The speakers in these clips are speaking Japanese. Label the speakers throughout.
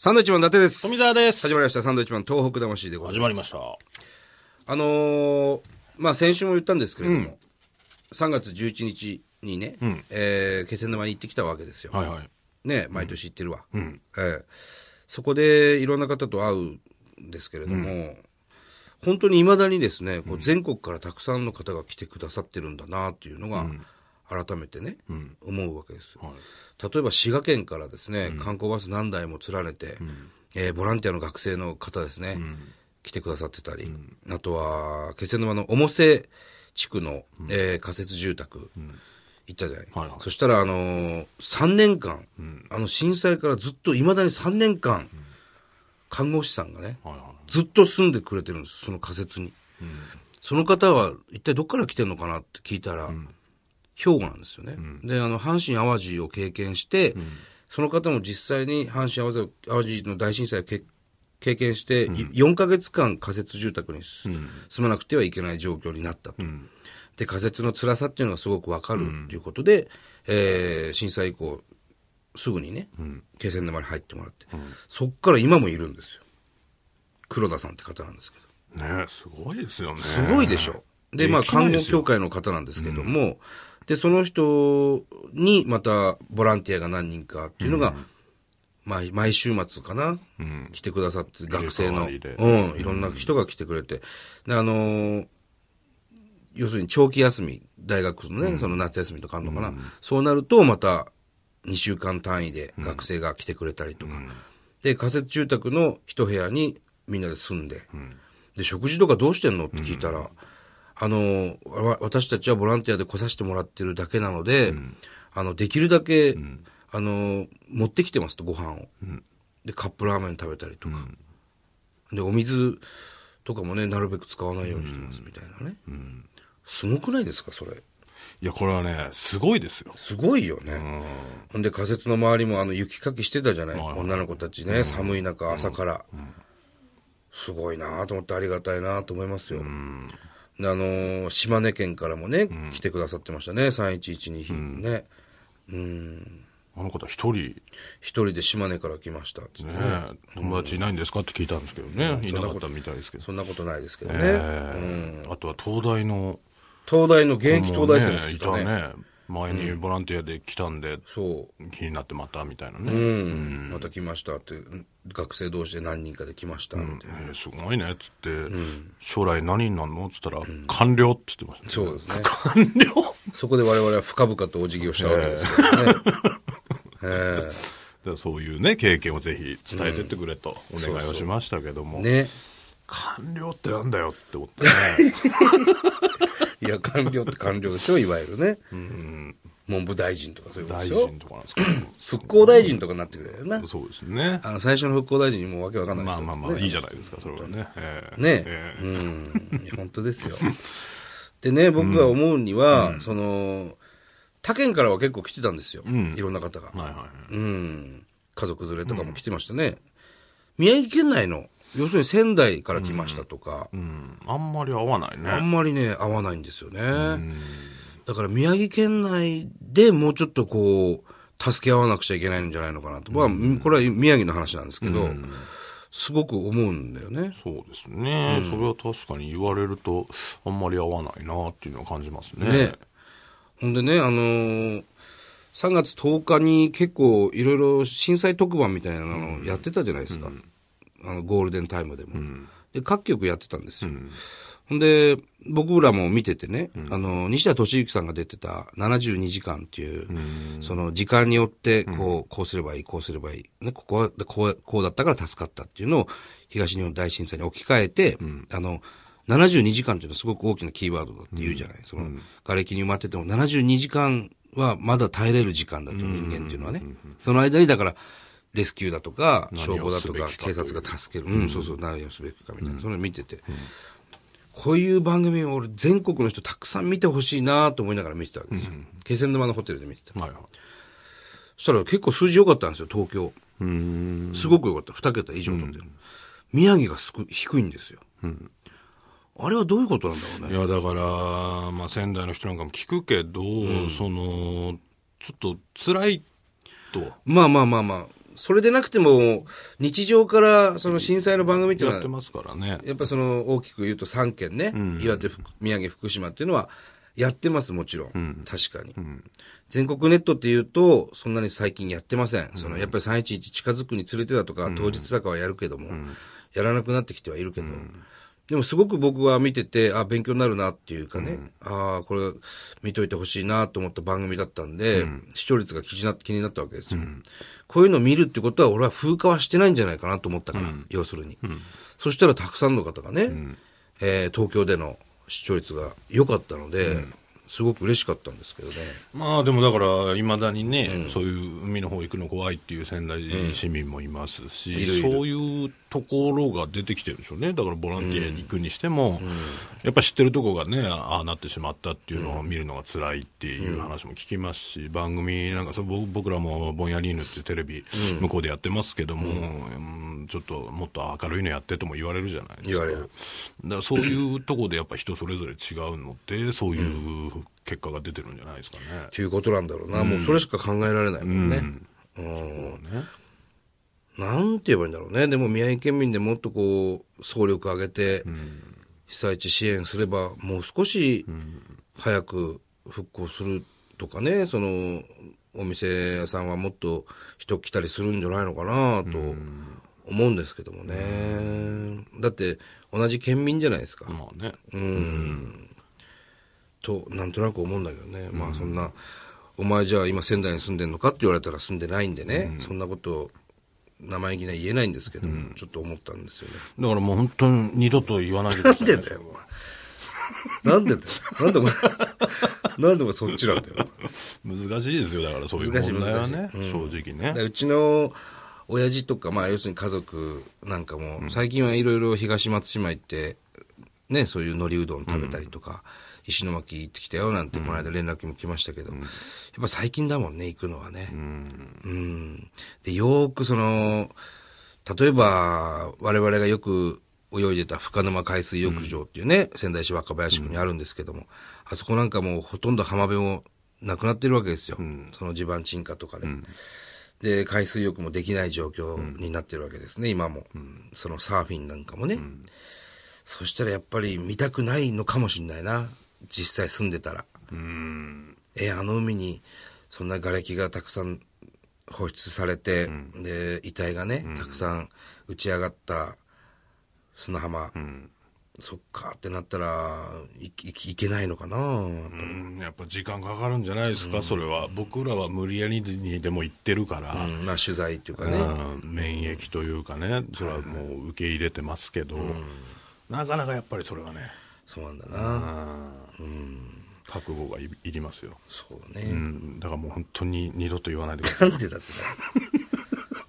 Speaker 1: サンドイッチマン伊達です。
Speaker 2: 富澤です
Speaker 1: 始まりました。サンドイッチマン東北魂でございます。
Speaker 2: 始まりました。
Speaker 1: あのーまあ、先週も言ったんですけれども、3月11日にね、えー気仙沼に行ってきたわけですよ。
Speaker 2: はいはい。
Speaker 1: ね、毎年行ってるわ。ええそこでいろんな方と会うんですけれども、本当に未だにですね、こう全国からたくさんの方が来てくださってるんだなっていうのが、改めてね、思うわけですよ。例えば滋賀県からですね、観光バス何台も連ねて、えーボランティアの学生の方ですね、来てくださってたり、あとは気仙沼の重瀬地区の、えー仮設住宅、行ったじゃない。
Speaker 2: はいはい。
Speaker 1: そしたら、あのー、3年間、あの震災からずっと、未だに3年間、看護師さんがね、
Speaker 2: はいはい。
Speaker 1: ずっと住んでくれてるんです、その仮設に。その方は一体どっから来てるのかなって聞いたら、兵庫なんですよね。で、あの、阪神淡路を経験して、その方も実際に阪神淡路淡路の大震災をけ経験して、い4ヶ月間仮設住宅にす住まなくてはいけない状況になったと。で、仮設の辛さっていうのがすごくわかるということで、えー震災以降、すぐにね、気仙沼に入ってもらって、そっから今もいるんですよ。黒田さんって方なんですけど。
Speaker 2: ねえすごいですよね。
Speaker 1: すごいでしょ。で、まあ、看護協会の方なんですけども、で、その人にまたボランティアが何人かっていうのが、毎毎週末かな、来てくださって、学生の、うん、いろんな人が来てくれて、で、あのー要するに長期休み、大学のね、その夏休みとかあるのかな、そうなるとまた2週間単位で学生が来てくれたりとか、で、仮設住宅の一部屋にみんなで住んで、で、食事とかどうしてんのって聞いたら、あの、わ私たちはボランティアで来させてもらってるだけなので、あの、できるだけ、あの、持ってきてますと、ご飯を。で、カップラーメン食べたりとか。で、お水とかもね、なるべく使わないようにしてますみたいなね。すごくないですか、それ。
Speaker 2: いや、これはね、すごいですよ。
Speaker 1: すごいよね。ほんで、仮設の周りもあの雪かきしてたじゃない、女の子たちね、寒い中、朝から。すごいなと思ってありがたいなと思いますよ。であのー島根県からもね、来てくださってましたね、3112ね。
Speaker 2: あの方一人、ね
Speaker 1: 一人で島根から来ましたっつって、
Speaker 2: え友達いないんですかって聞いたんですけどね。いなかったみたいですけど。
Speaker 1: そんなことないですけどね。
Speaker 2: ええあとは東大の、
Speaker 1: 東大の現役東大生の
Speaker 2: ねい
Speaker 1: 人ね。
Speaker 2: たね。前にボランティアで来たんで、
Speaker 1: そう。
Speaker 2: 気になってまたみたいなね。
Speaker 1: うん、また来ましたって、学生同士で何人かで来ました、みたいな。
Speaker 2: えーすごいねっつって、将来何になるの？っつったら、官僚って言ってましたね。
Speaker 1: そうですね。
Speaker 2: 官僚？
Speaker 1: そこで我々は深々とお辞儀をしたわけですけどね。え
Speaker 2: でそういうね、経験をぜひ伝えてってくれとお願いをしましたけども、
Speaker 1: えね。
Speaker 2: 官僚ってなんだよって思ってね。
Speaker 1: いや、官僚って官僚でしょ、いわゆるね。文部大臣とかそういうこと
Speaker 2: 大
Speaker 1: でしょ？
Speaker 2: 臣。とかなんですけど、
Speaker 1: 復興大臣とかになってくれるよな。
Speaker 2: そうですね。
Speaker 1: あの、最初の復興大臣にもうわけわかんない
Speaker 2: まあまあまあ、いいじ
Speaker 1: ゃ
Speaker 2: ゃないですか、それはね。えー
Speaker 1: ね
Speaker 2: えー
Speaker 1: うん。本当ですよ。でね、僕が思うには、その、他県からは結構来てたんですよ。いろんな方が。
Speaker 2: はいはいはい。
Speaker 1: うん。家族連れとかも来てましたね。宮城県内の、要するに仙台から来ましたとか、
Speaker 2: うん、あんまり合わない
Speaker 1: あ
Speaker 2: ね。
Speaker 1: んまりね、合わないんですよね。だから宮城県内でもうちょっとこう、助け合わなくちゃいけないんじゃないのかなと。まあ、これは宮城の話なんですけど、すごく思うんだよね。
Speaker 2: そうですね、それは確かに言われると、あんまり合わないなっていうのは感じますね。
Speaker 1: ね。ほんでね、あのー3月10日に結構いろいろ震災特番みたいなのをやってたじゃないですか。あのゴールデンタイムでも。で、各局やってたんですよ。ほんで、僕らも見ててね、あの、西田敏行さんが出てた72時間っていう、その時間によって、こう、こうすればいい、こうすればいい。ね、ここは、こう、こうだったから助かったっていうのを、東日本大震災に置き換えて、あの、72時間っていうのはすごく大きなキーワードだって言うじゃない。その、瓦礫に埋まってても72時間はまだ耐えれる時間だと、人間っていうのはね。その間に、だから、レスキューだとか、消防だとか警察が助ける。うん、そうそう、何をすべきかみたいな。それを見てて。こういう番組を俺全国の人たくさん見てほしいなと思いながら見てたわけですよ。気仙沼のホテルで見てた。
Speaker 2: はいはい。
Speaker 1: そしたら結構数字良かったんですよ、東京。すごく良かった。二桁以上取ってる。宮城がすく低いんですよ。あれはどういうことなんだろうね。
Speaker 2: いや、だから、まあ、仙台の人なんかも聞くけど、その、ちょっと辛いと。
Speaker 1: まあまあまあまあ、それでなくても、日常からその震災の番組っていうのは、
Speaker 2: やってますからね。
Speaker 1: やっぱその大きく言うと3県ね、岩手、福宮城、福島っていうのは、やってます、もちろん。確かに、全国ネットっていうと、そんなに最近やってません。そのやっぱり311近づくにつれてだとか、当日だかはやるけども、やらなくなってきてはいるけど、でもすごく僕は見てて、あ、勉強になるなっていうかね、ああ、これ見といてほしいなと思った番組だったんで、視聴率が気にな気になったわけですよ、こういうのを見るってことは、俺は風化はしてないんじゃないかなと思ったから、要するに、そしたらたくさんの方がね、えー東京での視聴率が良かったので、すごく嬉しかったんですけどね。
Speaker 2: まあでもだから、いまだにね、そういう海の方行くの怖いっていう仙台市民もいますし、
Speaker 1: いるいる。
Speaker 2: そういうところが出てきてるんでしょうね、だからボランティアに行くにしても、やっぱ知ってるとこがね、ああなってしまったっていうのを見るのが辛いっていう話も聞きますし、番組なんかそう僕僕らもぼんやり犬ってテレビ、向こうでやってますけども、うん。ちょっともっと明るいのやってとも言われるじゃないですか。
Speaker 1: 言われる。
Speaker 2: だからそういうとこでやっぱ人それぞれ違うので、そういう結果が出てるんじゃないですかね。
Speaker 1: っていうことなんだろうな。もうそれしか考えられないもんね。うん
Speaker 2: ね
Speaker 1: なんて言えばいいんだろうね。でも宮城県民でもっとこう、総力上げて、被災地支援すれば、もう少し早く復興するとかね、その、お店屋さんはもっと人来たりするんじゃないのかなと思うんですけどもね。だって、同じ県民じゃないですか。
Speaker 2: まあね。
Speaker 1: と、なんとなく思うんだけどね。まあそんな、お前じゃあ今仙台に住んでんのか？って言われたら住んでないんでね、そんなこと、生意気な言えないんですけど、ちょっと思ったんですよね。
Speaker 2: だからもう本当に二度と言わないでください、ね。
Speaker 1: なんでだよ、お前。なんでだよ。なんでお前、なんでそっちなんだよ。
Speaker 2: 難しいですよ、だからそういう問題はね、
Speaker 1: 難しい
Speaker 2: 正直ね。
Speaker 1: でうちの親父とか、まあ要するに家族なんかも、最近はいろいろ東松島行って、ね、そういう海苔うどん食べたりとか、石巻行ってきたよなんてこの間連絡も来ましたけど、やっぱ最近だもんね、行くのはね。うん。で、よーくその、例えば、我々がよく泳いでた深沼海水浴場っていうね、仙台市若林区にあるんですけども、あそこなんかもうほとんど浜辺もなくなってるわけですよ。その地盤沈下とかで。で、海水浴もできない状況になってるわけですね、今も。そのサーフィンなんかもね。そしたらやっぱり見たくないのかもしれないな。実際住んでたら。え、あの海にそんな瓦礫がたくさん放出されて、で、遺体がね、たくさん打ち上がった砂浜。そっかってなったら、いいいけないのかなやっぱ
Speaker 2: うん。やっぱ時間かかるんじゃないですか、それは。僕らは無理やりにでも行ってるから、
Speaker 1: うん。まあ取材っていうかね。
Speaker 2: うん。免疫というかね、それはもう受け入れてますけど、なかなかやっぱりそれはね、
Speaker 1: そうなんだな。
Speaker 2: 覚悟がいいりますよ。
Speaker 1: そう
Speaker 2: う
Speaker 1: ね。
Speaker 2: ん、だからもう本当に二度と言わないでください。
Speaker 1: なんでだって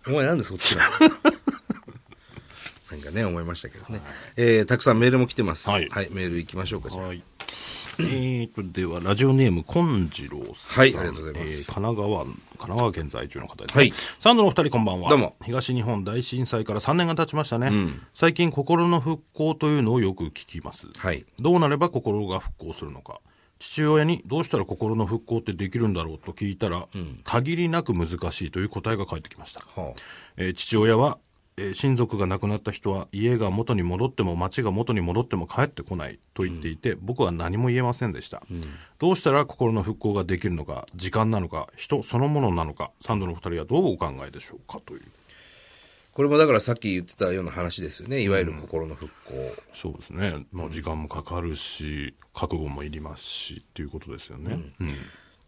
Speaker 1: だ お前なんでそっちなの？なんかね、思いましたけどね。えー、たくさんメールも来てます。
Speaker 2: はい
Speaker 1: メール行きましょうか。じゃあ
Speaker 2: はい。えーと、では、ラジオネーム、金次郎さん。
Speaker 1: はいありがとうございます
Speaker 2: えー神奈川、神奈川県在住の方です、ね。
Speaker 1: はい
Speaker 2: サンドのお二人こんばんは。
Speaker 1: どうも
Speaker 2: 東日本大震災から3年が経ちましたね。最近、心の復興というのをよく聞きます。
Speaker 1: はい。
Speaker 2: どうなれば心が復興するのか。父親にどうしたら心の復興ってできるんだろうと聞いたら、限りなく難しいという答えが返ってきました。
Speaker 1: は
Speaker 2: えー父親は、えー親族が亡くなった人は家が元に戻っても町が元に戻っても帰ってこないと言っていて、僕は何も言えませんでした、どうしたら心の復興ができるのか時間なのか人そのものなのかサンドのお二人はどうお考えでしょうかという。
Speaker 1: これもだからさっき言ってたような話ですよね。いわゆる心の復興。
Speaker 2: そうですね、まあ、時間もかかるし覚悟もいりますしっていうことですよね、うん。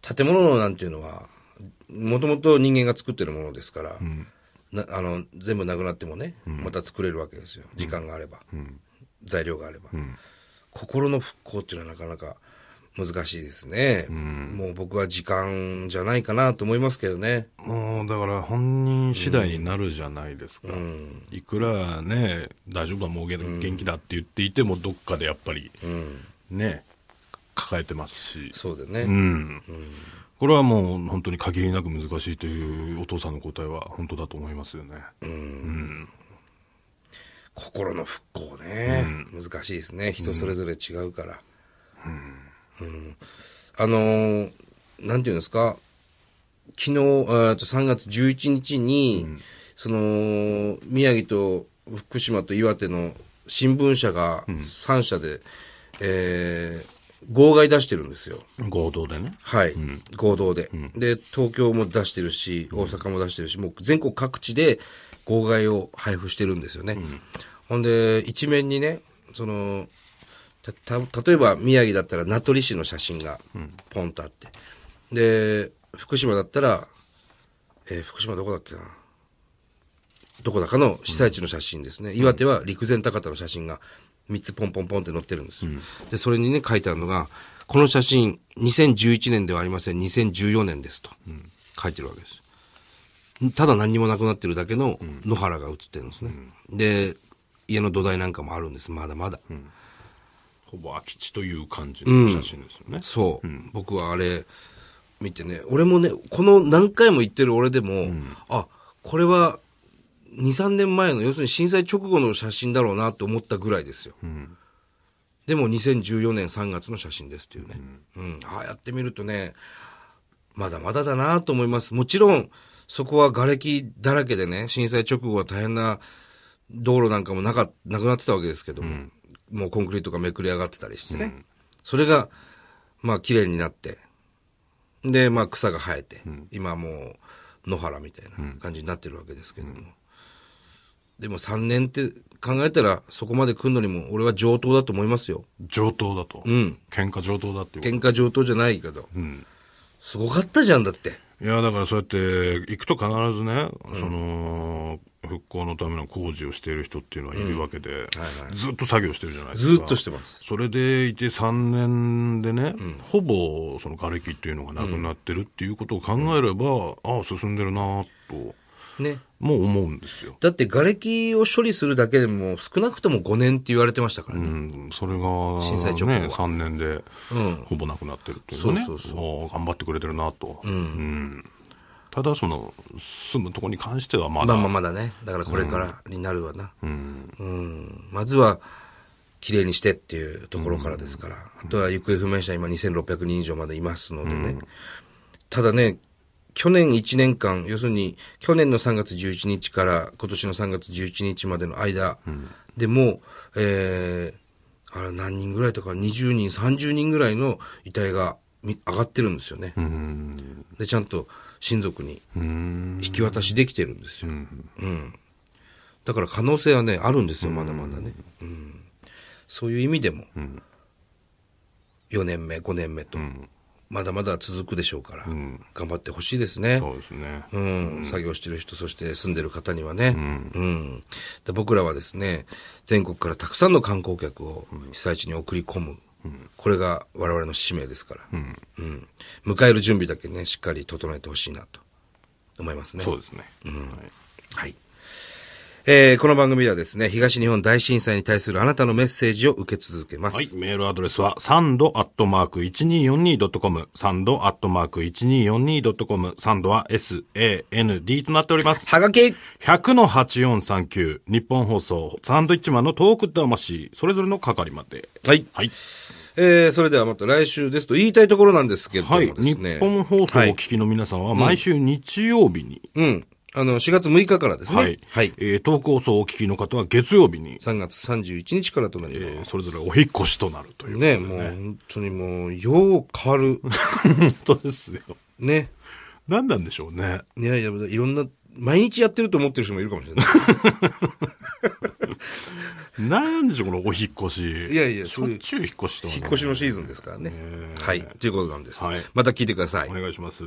Speaker 1: 建物なんていうのは、もともと人間が作ってるものですから、なあの全部なくなってもね、また作れるわけですよ。時間があれば。材料があれば、心の復興っていうのはなかなか難しいですね。もう僕は時間じゃないかなと思いますけどね。
Speaker 2: もうだから本人次第になるじゃないですか、いくらね大丈夫だもう元元気だって言っていてもどっかでやっぱりね抱えてますし。
Speaker 1: そうだね。
Speaker 2: うん、これはもう本当に限りなく難しいというお父さんの答えは本当だと思いますよね、
Speaker 1: 心の復興ね、難しいですね。人それぞれ違うから、うん。あのーなんていうんですか？昨日、と3月11日に、その、宮城と福島と岩手の新聞社が3社で、えー号外出してるんですよ。
Speaker 2: 合同でね。
Speaker 1: はい、合同で、で、東京も出してるし、大阪も出してるし、もう全国各地で号外を配布してるんですよね。ほんで、一面にね、その、た、た、例えば宮城だったら名取市の写真がポンとあって、で、福島だったら、えー福島どこだっけな？どこだかの被災地の写真ですね。岩手は陸前高田の写真が3つポンポンポンって載ってるんですよ。で、それにね、書いてあるのが、この写真、2011年ではありません、2014年ですと、書いてるわけです。ただ何にもなくなってるだけの野原が写ってるんですね。で、家の土台なんかもあるんです、まだまだ。
Speaker 2: ほぼ空き地という感じの写真ですよね。
Speaker 1: そう、僕はあれ見てね、俺もね、この何回も言ってる俺でも、あ、これは2、3年前の、要するに震災直後の写真だろうなと思ったぐらいですよ。でも2014年3月の写真ですっていうね。うん。ああやってみるとね、まだまだだなと思います。もちろん、そこは瓦礫だらけでね、震災直後は大変な道路なんかもなか、なくなってたわけですけども、もうコンクリートがめくり上がってたりしてね。それが、まあ綺麗になって、で、まあ草が生えて、今もう野原みたいな感じになってるわけですけども。でも3年って考えたらそこまで来るのにも俺は上等だと思いますよ。
Speaker 2: 上等だと。
Speaker 1: ん
Speaker 2: 喧嘩上等だって
Speaker 1: 喧嘩上等じゃないけど。
Speaker 2: ん
Speaker 1: すごかったじゃんだって。
Speaker 2: いや、だからそうやって行くと必ずね、その、復興のための工事をしている人っていうのはいるわけで、ずっと作業してるじゃないですか。
Speaker 1: ずっとしてます。
Speaker 2: それでいて3年でね、ほぼその瓦礫っていうのがなくなってるっていうことを考えれば、ああ、進んでるなと、
Speaker 1: ね。
Speaker 2: もう思うんですよ。
Speaker 1: だって瓦礫を処理するだけでも少なくとも5年って言われてましたからね。
Speaker 2: うん、それが、
Speaker 1: 震災直後は
Speaker 2: ね、3年でほぼなくなってるっていうのはね、
Speaker 1: そうそう
Speaker 2: おー頑張ってくれてるなと。うんただ、その、住むとこに関してはまだ、
Speaker 1: まあまあまだね。だからこれからになるわな。うん。まずは、綺麗にしてっていうところからですから。あとは行方不明者今2600人以上までいますのでね。ただね、去年1年間、要するに去年の3月11日から今年の3月11日までの間でも、えー、あれ何人ぐらいとか20人、30人ぐらいの遺体がみ上がってるんですよね。
Speaker 2: うん、
Speaker 1: で、ちゃんと親族に
Speaker 2: うん、
Speaker 1: 引き渡しできてるんですよ。うん。だから可能性はね、あるんですよ、まだまだね。うん。そういう意味でも、4年目、5年目と、まだまだ続くでしょうから、頑張ってほしいですね。
Speaker 2: そうですね。
Speaker 1: うん、作業してる人、そして住んでる方にはね。うん。で僕らはですね、全国からたくさんの観光客を被災地に送り込む。これが我々の使命ですから。うん。迎える準備だけね、しっかり整えてほしいなと思いますね。
Speaker 2: そうですね。はい
Speaker 1: はい。えー、この番組ではですね、東日本大震災に対するあなたのメッセージを受け続けます。
Speaker 2: はい。メールアドレスは、サンドアットマーク 1242.com、サンドアットマーク 1242.com、サンドは SAND となっております。
Speaker 1: はがき
Speaker 2: 100-8439、日本放送、サンドイッチマンのトーク魂、それぞれの係まで。
Speaker 1: はい。
Speaker 2: はい。
Speaker 1: えー、それではまた来週ですと言いたいところなんですけれども
Speaker 2: はい。日
Speaker 1: ね。
Speaker 2: 本放送を
Speaker 1: はい
Speaker 2: お聞きの皆さんは、毎週日曜日に、
Speaker 1: うん。あの、4月6日からですね。
Speaker 2: はい。
Speaker 1: はい。
Speaker 2: えー、トーク放送をお聞きの方は月曜日に、
Speaker 1: 3月31日からとなり
Speaker 2: え
Speaker 1: ます。
Speaker 2: ーそれぞれお引っ越しとなるということで
Speaker 1: ね、もう本当にもう、よう変わる。
Speaker 2: 本当ですよ。
Speaker 1: ね。
Speaker 2: 何なんでしょうね。
Speaker 1: いやいや、いろんな、毎日やってると思ってる人もいるかもしれない。
Speaker 2: なんでしょう、このお引っ越し。
Speaker 1: いやいや
Speaker 2: しょっちゅう引っ越しとはね
Speaker 1: 引っ越しのシーズンですからね。はい。ということなんです。
Speaker 2: はい
Speaker 1: また聞いてください
Speaker 2: お。願いします。